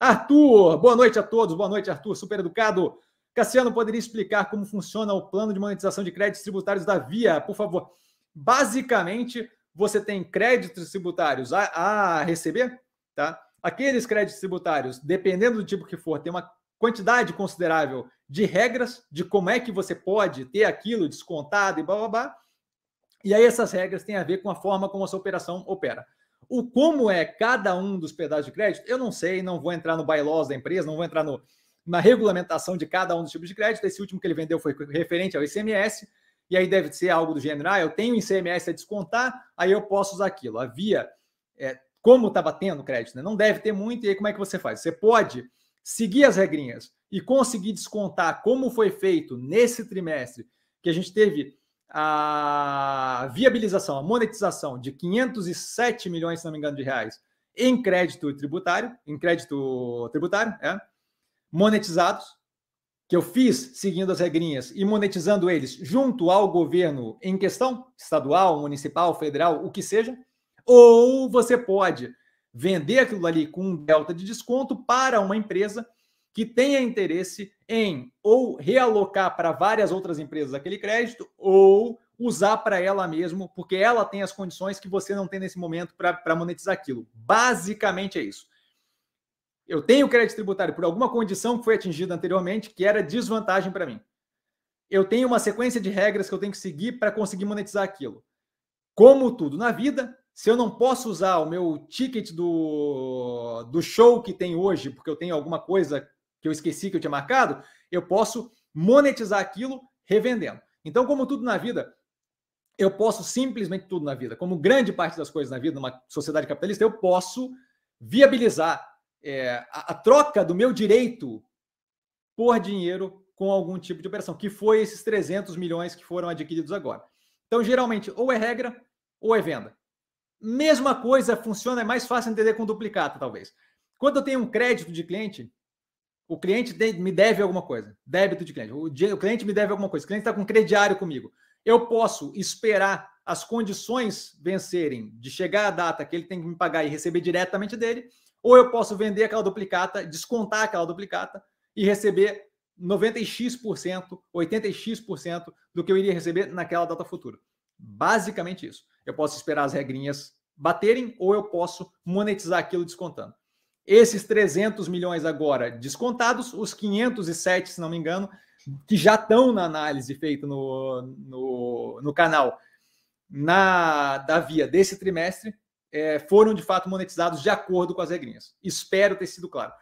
Arthur, boa noite a todos. Boa noite, Arthur, super educado. Cassiano, poderia explicar como funciona o plano de monetização de créditos tributários da Via, por favor? Basicamente, você tem créditos tributários a, a receber, tá? Aqueles créditos tributários, dependendo do tipo que for, tem uma quantidade considerável de regras de como é que você pode ter aquilo descontado e blá blá blá. E aí essas regras têm a ver com a forma como a sua operação opera. O como é cada um dos pedaços de crédito, eu não sei, não vou entrar no bylaws da empresa, não vou entrar no, na regulamentação de cada um dos tipos de crédito. Esse último que ele vendeu foi referente ao ICMS, e aí deve ser algo do gênero, ah, eu tenho ICMS a descontar, aí eu posso usar aquilo. Havia, é, como estava tendo crédito, né? não deve ter muito, e aí como é que você faz? Você pode seguir as regrinhas e conseguir descontar como foi feito nesse trimestre, que a gente teve a viabilização, a monetização de 507 milhões, se não me engano, de reais em crédito tributário, em crédito tributário, é, monetizados, que eu fiz seguindo as regrinhas e monetizando eles junto ao governo em questão, estadual, municipal, federal, o que seja, ou você pode vender aquilo ali com um delta de desconto para uma empresa que tenha interesse em ou realocar para várias outras empresas aquele crédito ou usar para ela mesmo, porque ela tem as condições que você não tem nesse momento para monetizar aquilo. Basicamente é isso. Eu tenho crédito tributário por alguma condição que foi atingida anteriormente, que era desvantagem para mim. Eu tenho uma sequência de regras que eu tenho que seguir para conseguir monetizar aquilo. Como tudo na vida, se eu não posso usar o meu ticket do, do show que tem hoje, porque eu tenho alguma coisa que eu esqueci que eu tinha marcado, eu posso monetizar aquilo revendendo. Então, como tudo na vida, eu posso simplesmente tudo na vida, como grande parte das coisas na vida, numa sociedade capitalista, eu posso viabilizar é, a, a, troca do meu direito por dinheiro com algum tipo de operação, que foi esses 300 milhões que foram adquiridos agora. Então, geralmente, ou é regra ou é venda. Mesma coisa funciona, é mais fácil entender com duplicata, talvez. Quando eu tenho um crédito de cliente, o cliente me deve alguma coisa, débito de cliente. O, cliente me deve alguma coisa, o cliente está com crediário comigo. Eu posso esperar as condições vencerem de chegar a data que ele tem que me pagar e receber diretamente dele, ou eu posso vender aquela duplicata, descontar aquela duplicata e receber 90x%, 80x% do que eu iria receber naquela data futura. Basicamente isso. Eu posso esperar as regrinhas baterem ou eu posso monetizar aquilo descontando. Esses 300 milhões agora descontados, os 507, se não me engano, que já estão na análise feita no, no, no canal na da via desse trimestre, é, foram de fato monetizados de acordo com as regrinhas. Espero ter sido claro.